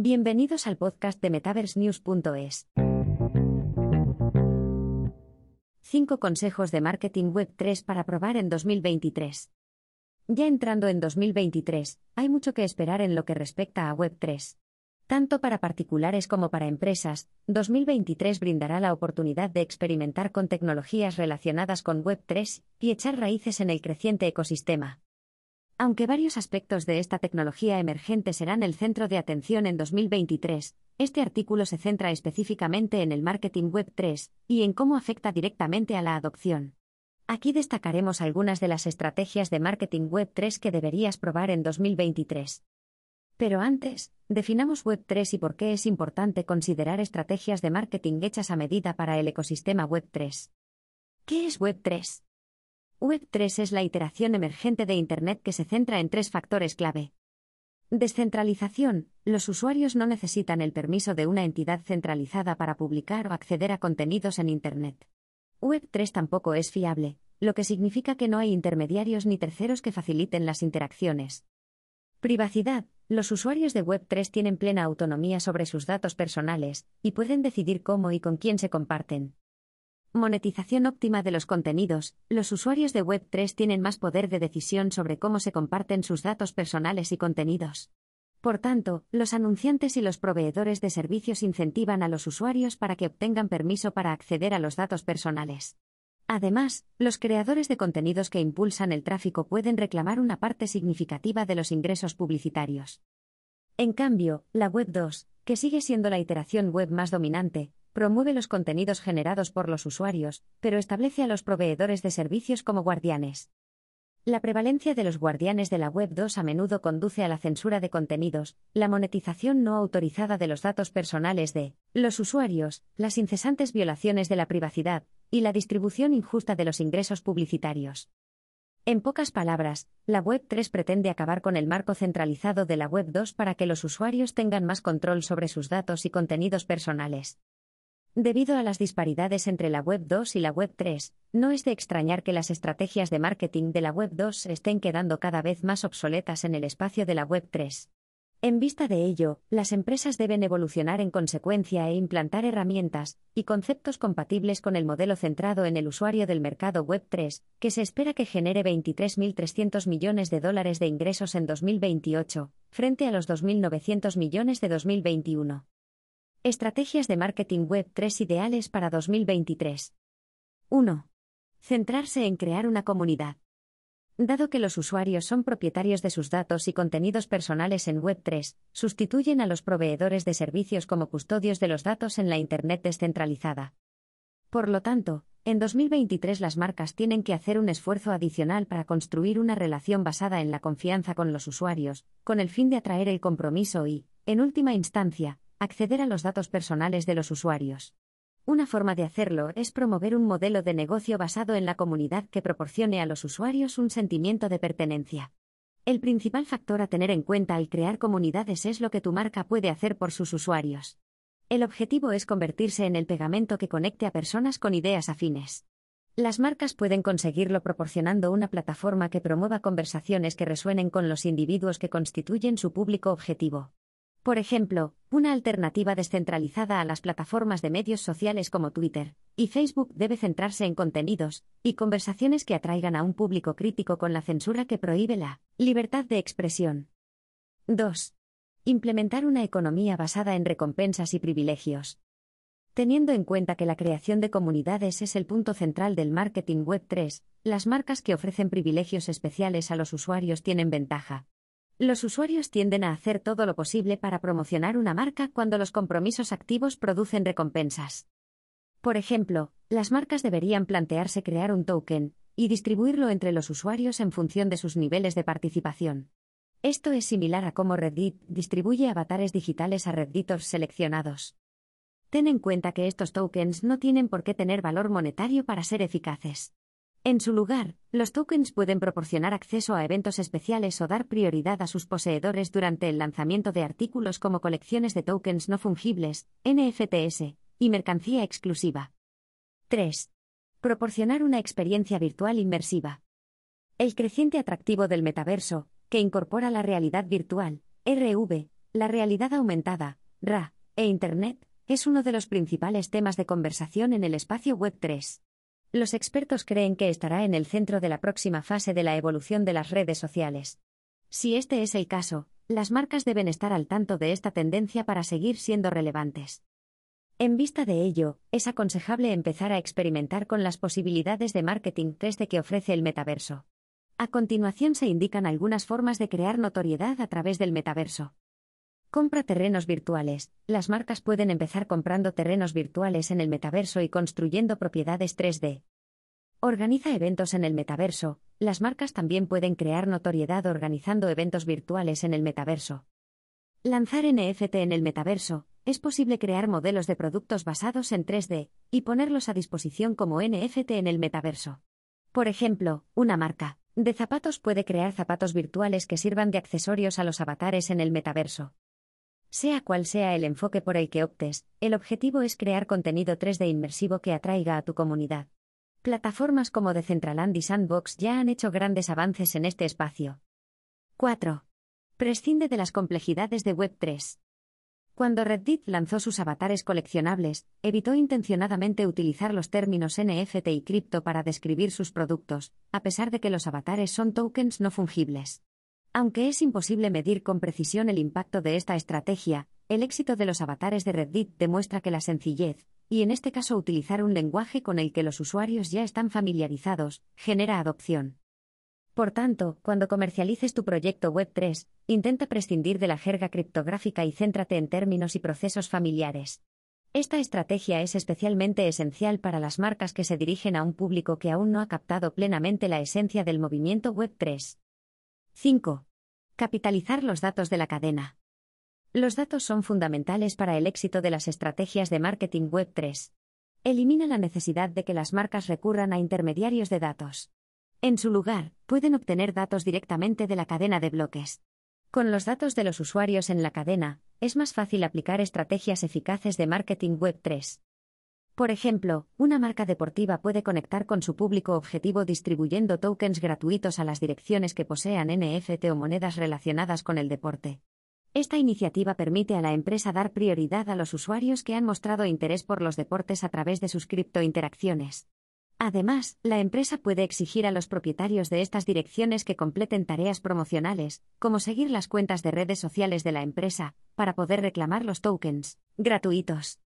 Bienvenidos al podcast de MetaverseNews.es. 5 consejos de marketing web 3 para probar en 2023. Ya entrando en 2023, hay mucho que esperar en lo que respecta a Web 3. Tanto para particulares como para empresas, 2023 brindará la oportunidad de experimentar con tecnologías relacionadas con Web 3 y echar raíces en el creciente ecosistema. Aunque varios aspectos de esta tecnología emergente serán el centro de atención en 2023, este artículo se centra específicamente en el marketing Web 3 y en cómo afecta directamente a la adopción. Aquí destacaremos algunas de las estrategias de marketing Web 3 que deberías probar en 2023. Pero antes, definamos Web3 y por qué es importante considerar estrategias de marketing hechas a medida para el ecosistema Web3. ¿Qué es Web3? Web3 es la iteración emergente de Internet que se centra en tres factores clave. Descentralización. Los usuarios no necesitan el permiso de una entidad centralizada para publicar o acceder a contenidos en Internet. Web3 tampoco es fiable, lo que significa que no hay intermediarios ni terceros que faciliten las interacciones. Privacidad. Los usuarios de Web3 tienen plena autonomía sobre sus datos personales, y pueden decidir cómo y con quién se comparten. Monetización óptima de los contenidos. Los usuarios de Web3 tienen más poder de decisión sobre cómo se comparten sus datos personales y contenidos. Por tanto, los anunciantes y los proveedores de servicios incentivan a los usuarios para que obtengan permiso para acceder a los datos personales. Además, los creadores de contenidos que impulsan el tráfico pueden reclamar una parte significativa de los ingresos publicitarios. En cambio, la Web 2, que sigue siendo la iteración web más dominante, promueve los contenidos generados por los usuarios, pero establece a los proveedores de servicios como guardianes. La prevalencia de los guardianes de la Web 2 a menudo conduce a la censura de contenidos, la monetización no autorizada de los datos personales de los usuarios, las incesantes violaciones de la privacidad, y la distribución injusta de los ingresos publicitarios. En pocas palabras, la Web 3 pretende acabar con el marco centralizado de la Web 2 para que los usuarios tengan más control sobre sus datos y contenidos personales. Debido a las disparidades entre la Web 2 y la Web 3, no es de extrañar que las estrategias de marketing de la Web 2 estén quedando cada vez más obsoletas en el espacio de la Web 3. En vista de ello, las empresas deben evolucionar en consecuencia e implantar herramientas y conceptos compatibles con el modelo centrado en el usuario del mercado Web 3, que se espera que genere 23.300 millones de dólares de ingresos en 2028, frente a los 2.900 millones de 2021. Estrategias de marketing web 3 ideales para 2023. 1. Centrarse en crear una comunidad. Dado que los usuarios son propietarios de sus datos y contenidos personales en Web3, sustituyen a los proveedores de servicios como custodios de los datos en la Internet descentralizada. Por lo tanto, en 2023 las marcas tienen que hacer un esfuerzo adicional para construir una relación basada en la confianza con los usuarios, con el fin de atraer el compromiso y, en última instancia, acceder a los datos personales de los usuarios. Una forma de hacerlo es promover un modelo de negocio basado en la comunidad que proporcione a los usuarios un sentimiento de pertenencia. El principal factor a tener en cuenta al crear comunidades es lo que tu marca puede hacer por sus usuarios. El objetivo es convertirse en el pegamento que conecte a personas con ideas afines. Las marcas pueden conseguirlo proporcionando una plataforma que promueva conversaciones que resuenen con los individuos que constituyen su público objetivo. Por ejemplo, una alternativa descentralizada a las plataformas de medios sociales como Twitter y Facebook debe centrarse en contenidos y conversaciones que atraigan a un público crítico con la censura que prohíbe la libertad de expresión. 2. Implementar una economía basada en recompensas y privilegios. Teniendo en cuenta que la creación de comunidades es el punto central del marketing Web 3, las marcas que ofrecen privilegios especiales a los usuarios tienen ventaja. Los usuarios tienden a hacer todo lo posible para promocionar una marca cuando los compromisos activos producen recompensas. Por ejemplo, las marcas deberían plantearse crear un token y distribuirlo entre los usuarios en función de sus niveles de participación. Esto es similar a cómo Reddit distribuye avatares digitales a Redditors seleccionados. Ten en cuenta que estos tokens no tienen por qué tener valor monetario para ser eficaces. En su lugar, los tokens pueden proporcionar acceso a eventos especiales o dar prioridad a sus poseedores durante el lanzamiento de artículos como colecciones de tokens no fungibles, NFTs, y mercancía exclusiva. 3. Proporcionar una experiencia virtual inmersiva. El creciente atractivo del metaverso, que incorpora la realidad virtual, RV, la realidad aumentada, RA, e Internet, es uno de los principales temas de conversación en el espacio Web 3. Los expertos creen que estará en el centro de la próxima fase de la evolución de las redes sociales. Si este es el caso, las marcas deben estar al tanto de esta tendencia para seguir siendo relevantes. En vista de ello, es aconsejable empezar a experimentar con las posibilidades de marketing 3D que ofrece el metaverso. A continuación se indican algunas formas de crear notoriedad a través del metaverso. Compra terrenos virtuales. Las marcas pueden empezar comprando terrenos virtuales en el metaverso y construyendo propiedades 3D. Organiza eventos en el metaverso. Las marcas también pueden crear notoriedad organizando eventos virtuales en el metaverso. Lanzar NFT en el metaverso. Es posible crear modelos de productos basados en 3D y ponerlos a disposición como NFT en el metaverso. Por ejemplo, una marca de zapatos puede crear zapatos virtuales que sirvan de accesorios a los avatares en el metaverso. Sea cual sea el enfoque por el que optes, el objetivo es crear contenido 3D inmersivo que atraiga a tu comunidad. Plataformas como Decentraland y Sandbox ya han hecho grandes avances en este espacio. 4. Prescinde de las complejidades de Web3. Cuando Reddit lanzó sus avatares coleccionables, evitó intencionadamente utilizar los términos NFT y cripto para describir sus productos, a pesar de que los avatares son tokens no fungibles. Aunque es imposible medir con precisión el impacto de esta estrategia, el éxito de los avatares de Reddit demuestra que la sencillez, y en este caso utilizar un lenguaje con el que los usuarios ya están familiarizados, genera adopción. Por tanto, cuando comercialices tu proyecto Web3, intenta prescindir de la jerga criptográfica y céntrate en términos y procesos familiares. Esta estrategia es especialmente esencial para las marcas que se dirigen a un público que aún no ha captado plenamente la esencia del movimiento Web3. 5. Capitalizar los datos de la cadena. Los datos son fundamentales para el éxito de las estrategias de marketing Web3. Elimina la necesidad de que las marcas recurran a intermediarios de datos. En su lugar, pueden obtener datos directamente de la cadena de bloques. Con los datos de los usuarios en la cadena, es más fácil aplicar estrategias eficaces de marketing Web3. Por ejemplo, una marca deportiva puede conectar con su público objetivo distribuyendo tokens gratuitos a las direcciones que posean NFT o monedas relacionadas con el deporte. Esta iniciativa permite a la empresa dar prioridad a los usuarios que han mostrado interés por los deportes a través de sus criptointeracciones. Además, la empresa puede exigir a los propietarios de estas direcciones que completen tareas promocionales, como seguir las cuentas de redes sociales de la empresa, para poder reclamar los tokens gratuitos.